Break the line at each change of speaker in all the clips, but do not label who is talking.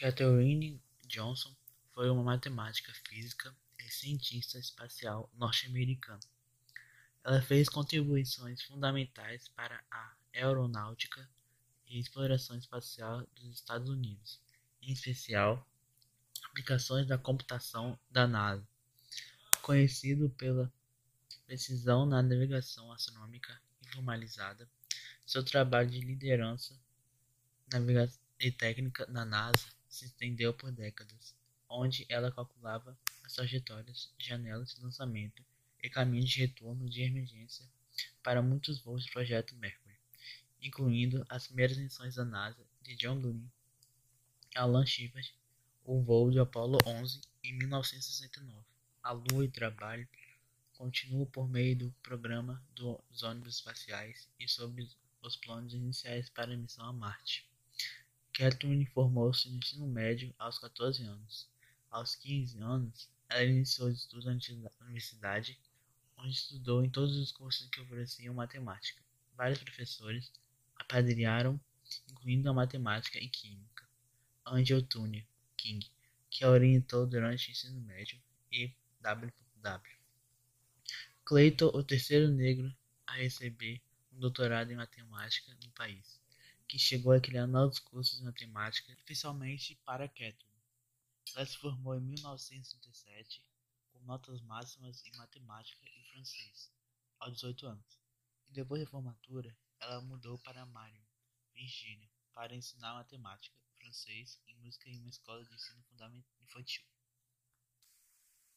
Katherine Johnson foi uma matemática, física e cientista espacial norte-americana. Ela fez contribuições fundamentais para a aeronáutica e exploração espacial dos Estados Unidos, em especial aplicações da computação da NASA, conhecido pela precisão na navegação astronômica informalizada. Seu trabalho de liderança e técnica na NASA se estendeu por décadas, onde ela calculava as trajetórias, janelas de lançamento e caminhos de retorno de emergência para muitos voos do projeto Mercury, incluindo as primeiras missões da NASA de John Glenn, Alan Shepard, o voo de Apollo 11 em 1969. A Lua e trabalho continuam por meio do programa dos ônibus espaciais e sobre os planos iniciais para a missão a Marte. Catherine formou-se no ensino médio aos 14 anos. Aos 15 anos, ela iniciou os estudos na universidade onde estudou em todos os cursos que ofereciam matemática. Vários professores apadrinharam, incluindo a matemática e química. Angel Tunney King, que a orientou durante o ensino médio, e W.W. Clayton, o terceiro negro a receber um doutorado em matemática no país, que chegou a criar novos cursos de matemática, especialmente para Catherine. Ela se formou em 1937 com notas máximas em matemática e francês, aos 18 anos, e depois da formatura, ela mudou para Marion, Virgínia, para ensinar matemática, francês e música em uma escola de ensino fundamental infantil.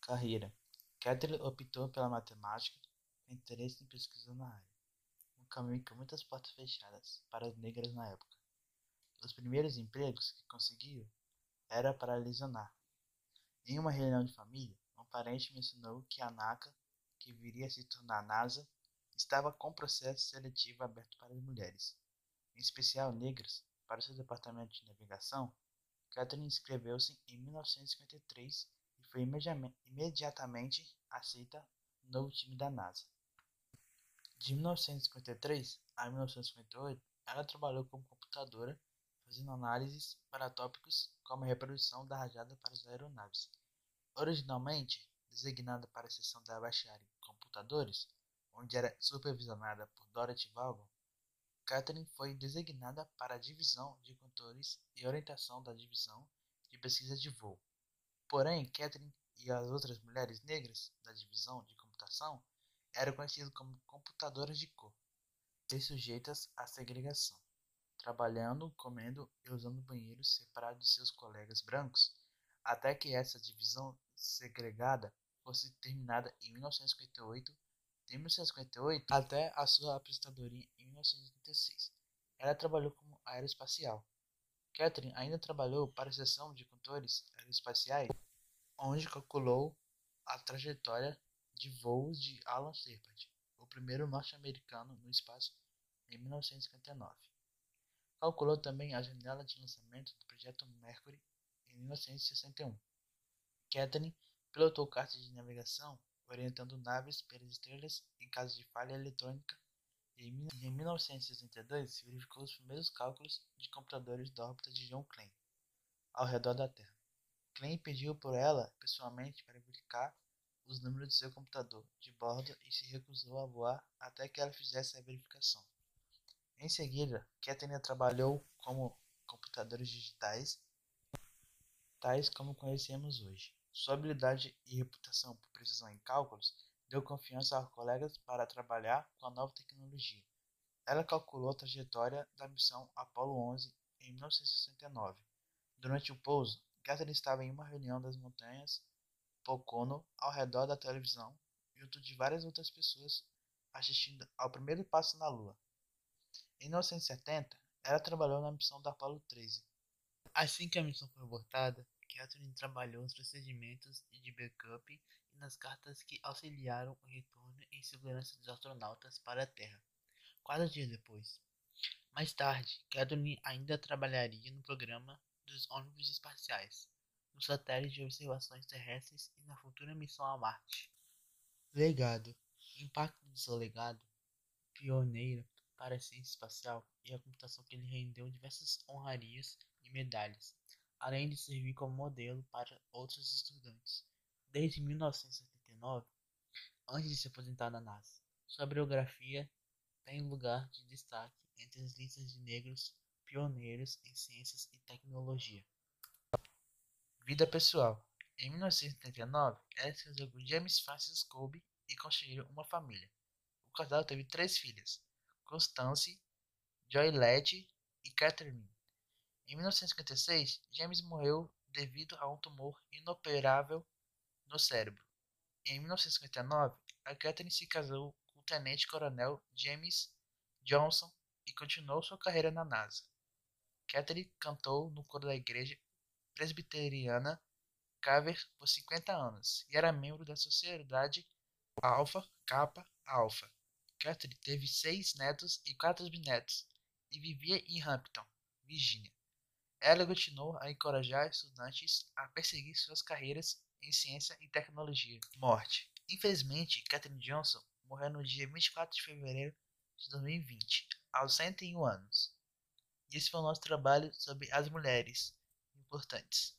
Carreira Catherine optou pela matemática com interesse em pesquisa na área, caminho com muitas portas fechadas para as negras na época. Os primeiros empregos que conseguiu era para lesionar. Em uma reunião de família, parente mencionou que a NACA, que viria a se tornar NASA, estava com processo seletivo aberto para as mulheres, em especial negras, para seu departamento de navegação. Catherine inscreveu-se em 1953 e foi imediatamente aceita no novo time da NASA. De 1953 a 1958, ela trabalhou como computadora, fazendo análises para tópicos como a reprodução da rajada para as aeronaves. Originalmente designada para a seção da bacharel em computadores, onde era supervisionada por Dorothy Vaughan, Catherine foi designada para a divisão de controles e orientação da divisão de pesquisa de voo. Porém, Catherine e as outras mulheres negras da divisão de computação eram conhecidas como computadoras de cor e sujeitas à segregação, trabalhando, comendo e usando banheiros separados de seus colegas brancos até que essa divisão segregada fosse terminada em 1958, de 1958 até a sua aposentadoria em 1986. Ela trabalhou como aeroespacial. Catherine ainda trabalhou para a seção de controles aeroespaciais, onde calculou a trajetória de voos de Alan Shepard, o primeiro norte-americano no espaço em 1959. Calculou também a janela de lançamento do projeto Mercury em 1961. Catherine pilotou cartas de navegação orientando naves pelas estrelas em caso de falha eletrônica e em 1962 verificou os primeiros cálculos de computadores da órbita de John Klein ao redor da Terra. Klein pediu por ela pessoalmente para verificar os números de seu computador de bordo e se recusou a voar até que ela fizesse a verificação. Em seguida, Catherine trabalhou como computadores digitais tais como conhecemos hoje. Sua habilidade e reputação por precisão em cálculos deu confiança aos colegas para trabalhar com a nova tecnologia. Ela calculou a trajetória da missão Apollo 11 em 1969. Durante o pouso, Catherine estava em uma reunião das montanhas Pocono ao redor da televisão, junto de várias outras pessoas assistindo ao primeiro passo na Lua. Em 1970, ela trabalhou na missão da Apollo 13. Assim que a missão foi abortada, Catherine trabalhou nos procedimentos de backup e nas cartas que auxiliaram o retorno em segurança dos astronautas para a Terra, quatro dias depois. Mais tarde, Catherine ainda trabalharia no programa dos ônibus espaciais, no satélite de observações terrestres e na futura missão a Marte. Legado: Impacto do seu legado, pioneiro para a ciência espacial e a computação que lhe rendeu diversas honrarias e medalhas além de servir como modelo para outros estudantes. Desde 1979, antes de se aposentar na NASA, sua biografia tem lugar de destaque entre as listas de negros pioneiros em ciências e tecnologia. Vida pessoal. Em 1979, ela se casou com James Francis Colby e construíram uma família. O casal teve três filhas, Constance, Joylette e Catherine. Em 1956, James morreu devido a um tumor inoperável no cérebro. Em 1959, a Catherine se casou com o tenente-coronel James Johnson e continuou sua carreira na NASA. Catherine cantou no coro da igreja presbiteriana Carver por 50 anos e era membro da Sociedade Alpha Kappa Alpha. Catherine teve seis netos e quatro bisnetos e vivia em Hampton, Virgínia. Ela continuou a encorajar estudantes a perseguir suas carreiras em ciência e tecnologia. Morte. Infelizmente, Katherine Johnson morreu no dia 24 de fevereiro de 2020, aos 101 anos. E esse foi o nosso trabalho sobre as mulheres importantes.